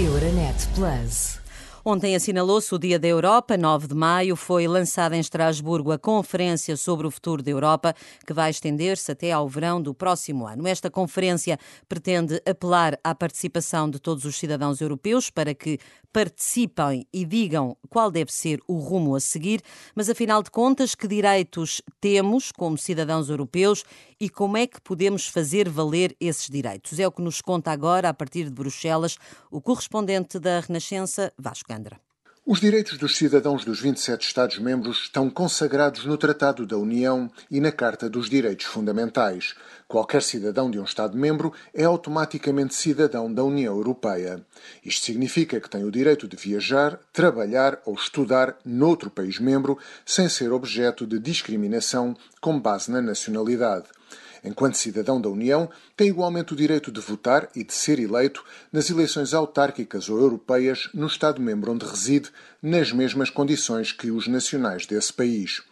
Euronet Plus. Ontem assinalou-se o Dia da Europa, 9 de maio. Foi lançada em Estrasburgo a Conferência sobre o Futuro da Europa, que vai estender-se até ao verão do próximo ano. Esta conferência pretende apelar à participação de todos os cidadãos europeus para que participem e digam qual deve ser o rumo a seguir, mas afinal de contas, que direitos temos como cidadãos europeus e como é que podemos fazer valer esses direitos? É o que nos conta agora, a partir de Bruxelas, o correspondente da Renascença, Vasco Gandra. Os direitos dos cidadãos dos 27 Estados-membros estão consagrados no Tratado da União e na Carta dos Direitos Fundamentais. Qualquer cidadão de um Estado-membro é automaticamente cidadão da União Europeia. Isto significa que tem o direito de viajar, trabalhar ou estudar noutro país-membro sem ser objeto de discriminação com base na nacionalidade enquanto cidadão da União, tem igualmente o direito de votar e de ser eleito nas eleições autárquicas ou europeias no Estado-membro onde reside, nas mesmas condições que os nacionais desse país.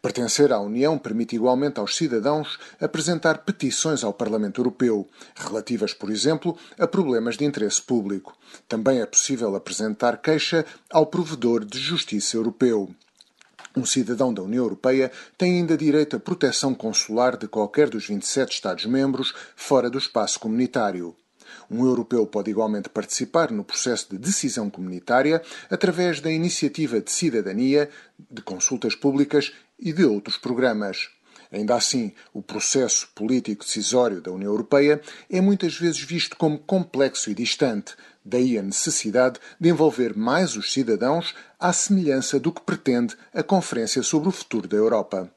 Pertencer à União permite igualmente aos cidadãos apresentar petições ao Parlamento Europeu, relativas, por exemplo, a problemas de interesse público. Também é possível apresentar queixa ao provedor de justiça europeu. Um cidadão da União Europeia tem ainda direito à proteção consular de qualquer dos 27 Estados-membros fora do espaço comunitário. Um europeu pode igualmente participar no processo de decisão comunitária através da iniciativa de cidadania, de consultas públicas e de outros programas. Ainda assim, o processo político decisório da União Europeia é muitas vezes visto como complexo e distante, daí a necessidade de envolver mais os cidadãos à semelhança do que pretende a Conferência sobre o Futuro da Europa.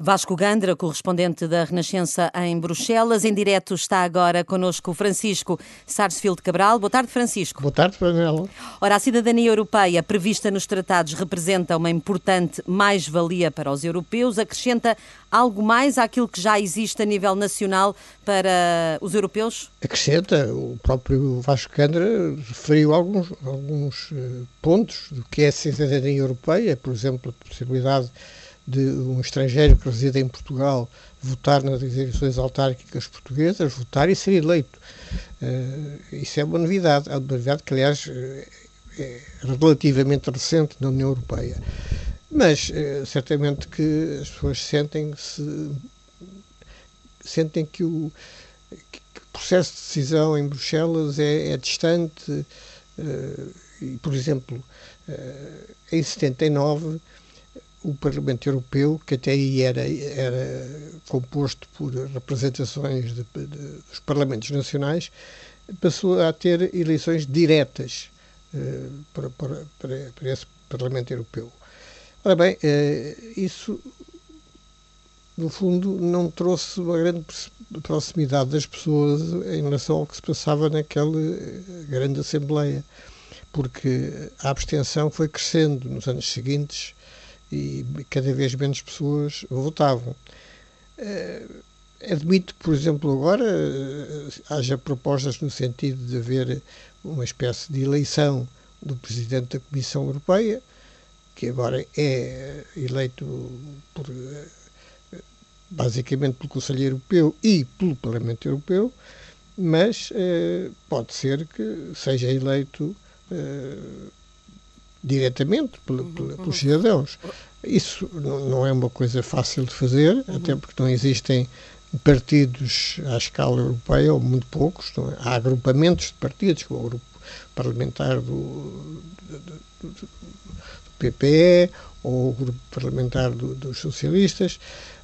Vasco Gandra, correspondente da Renascença em Bruxelas. Em direto está agora connosco Francisco Sarsfield Cabral. Boa tarde, Francisco. Boa tarde, Panela. Ora, a cidadania europeia prevista nos tratados representa uma importante mais-valia para os europeus. Acrescenta algo mais àquilo que já existe a nível nacional para os europeus? Acrescenta. O próprio Vasco Gandra referiu alguns, alguns eh, pontos do que é a cidadania europeia, por exemplo, a possibilidade de um estrangeiro que reside em Portugal votar nas eleições autárquicas portuguesas, votar e ser eleito. Uh, isso é uma novidade, é uma novidade que, aliás, eh, é relativamente recente na União Europeia. Mas, certamente que as pessoas sentem-se sentem que o, processo de decisão em Bruxelas é, é distante uh, e, por exemplo, em 79 o Parlamento Europeu, que até aí era, era composto por representações de, de, dos Parlamentos Nacionais, passou a ter eleições diretas uh, para, para, para, esse Parlamento Europeu. Ora bem, uh, isso, no fundo, não trouxe uma grande proximidade das pessoas em relação ao que se passava naquela grande Assembleia, porque a abstenção foi crescendo nos anos seguintes e cada vez menos pessoas votavam. Uh, admito, por exemplo, agora uh, haja propostas no sentido de haver uma espécie de eleição do Presidente da Comissão Europeia, que agora é eleito por, basicamente pelo Conselho Europeu e pelo Parlamento Europeu, mas pode ser que seja eleito diretamente uhum, pelos uhum. cidadãos. Isso não é uma coisa fácil de fazer, uhum. até porque não existem partidos à escala europeia, ou muito poucos. É? Há agrupamentos de partidos, como o grupo parlamentar do, do, do, do PPE ou o grupo parlamentar dos socialistas,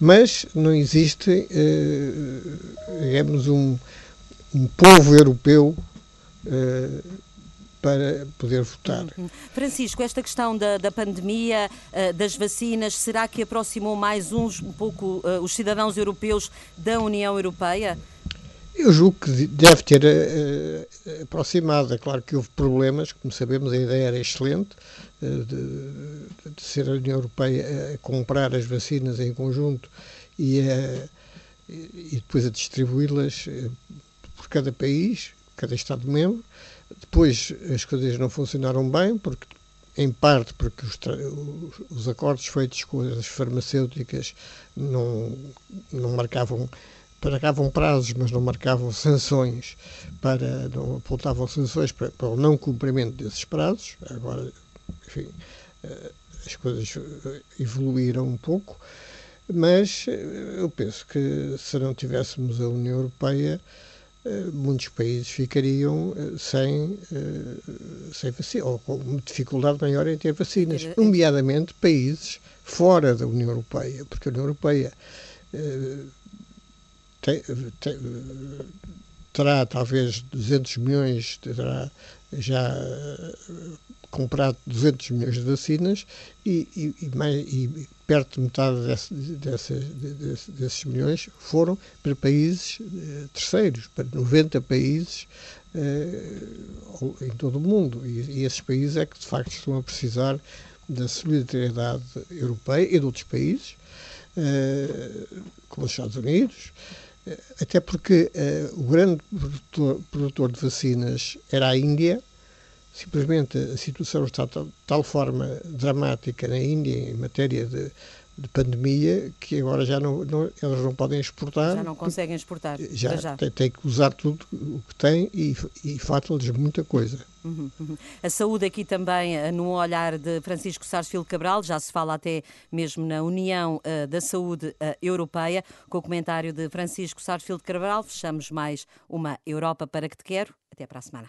mas não existe, eh, digamos, um, um povo europeu eh, para poder votar. Uhum. Francisco, esta questão da, da pandemia, uh, das vacinas, será que aproximou mais uns um pouco uh, os cidadãos europeus da União Europeia? Eu julgo que deve ter uh, aproximado. É claro que houve problemas, como sabemos, a ideia era excelente de, de, ser a União Europeia a comprar as vacinas em conjunto e, e depois a distribuí-las por cada país, cada Estado-membro. Depois as coisas não funcionaram bem, porque em parte porque os, os, acordos feitos com as farmacêuticas não, não marcavam marcavam prazos, mas não marcavam sanções para, não apontavam sanções para, para o não cumprimento desses prazos. Agora, enfim, eh, as coisas eh, evoluíram um pouco, mas eh, eu penso que se não tivéssemos a União Europeia, muitos países ficariam sem, sem vacina, ou com uma dificuldade maior em ter vacinas, nomeadamente países fora da União Europeia, porque a União Europeia terá talvez 200 milhões, terá já comprado 200 milhões de vacinas e, e, e, mais, e perto de metade desse, dessas, desse, desses milhões foram para países eh, terceiros, para 90 países eh, em todo o mundo. E, e, esses países é que de facto estão a precisar da solidariedade europeia e de outros países, eh, como os Estados Unidos, eh, até porque eh, o grande produtor, produtor de vacinas era a Índia. Simplesmente a situação está de tal forma dramática na Índia em matéria de, de pandemia que agora já não, não, eles não podem exportar. Já não conseguem exportar. Já, já. Tem, tem, que usar tudo o que tem e, e falta-lhes muita coisa. Uhum, uhum. A saúde aqui também eh, no olhar de Francisco Sarsfield Cabral, já se fala até mesmo na União uh, da Saúde uh, Europeia. Com o comentário de Francisco Sarsfield Cabral, fechamos mais uma Europa para que te quero. Até para a semana.